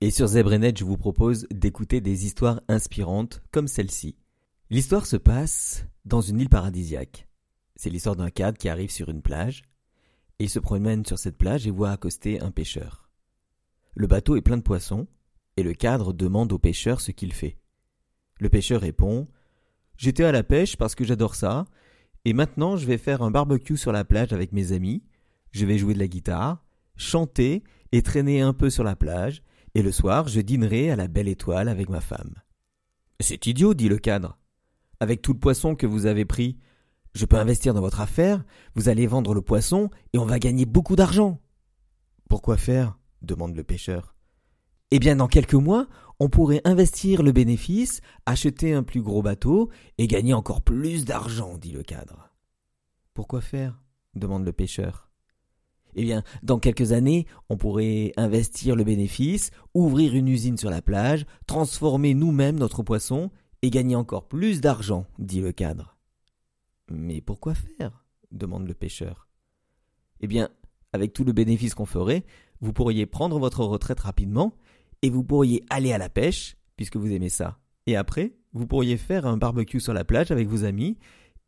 Et sur Zebrenet, je vous propose d'écouter des histoires inspirantes comme celle-ci. L'histoire se passe dans une île paradisiaque. C'est l'histoire d'un cadre qui arrive sur une plage. Il se promène sur cette plage et voit accoster un pêcheur. Le bateau est plein de poissons, et le cadre demande au pêcheur ce qu'il fait. Le pêcheur répond J'étais à la pêche parce que j'adore ça, et maintenant je vais faire un barbecue sur la plage avec mes amis, je vais jouer de la guitare, chanter et traîner un peu sur la plage, et le soir je dînerai à la belle étoile avec ma femme. C'est idiot, dit le cadre. Avec tout le poisson que vous avez pris, je peux investir dans votre affaire, vous allez vendre le poisson et on va gagner beaucoup d'argent. Pourquoi faire? demande le pêcheur. Eh bien, dans quelques mois, on pourrait investir le bénéfice, acheter un plus gros bateau et gagner encore plus d'argent, dit le cadre. Pourquoi faire? demande le pêcheur. Eh bien, dans quelques années, on pourrait investir le bénéfice, ouvrir une usine sur la plage, transformer nous-mêmes notre poisson et gagner encore plus d'argent, dit le cadre. Mais pourquoi faire? demande le pêcheur. Eh bien, avec tout le bénéfice qu'on ferait, vous pourriez prendre votre retraite rapidement et vous pourriez aller à la pêche, puisque vous aimez ça. Et après, vous pourriez faire un barbecue sur la plage avec vos amis,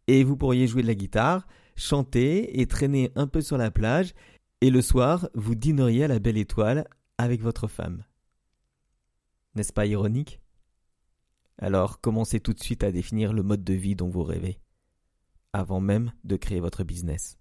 et vous pourriez jouer de la guitare, chanter et traîner un peu sur la plage, et le soir, vous dîneriez à la belle étoile avec votre femme. N'est-ce pas ironique? Alors commencez tout de suite à définir le mode de vie dont vous rêvez, avant même de créer votre business.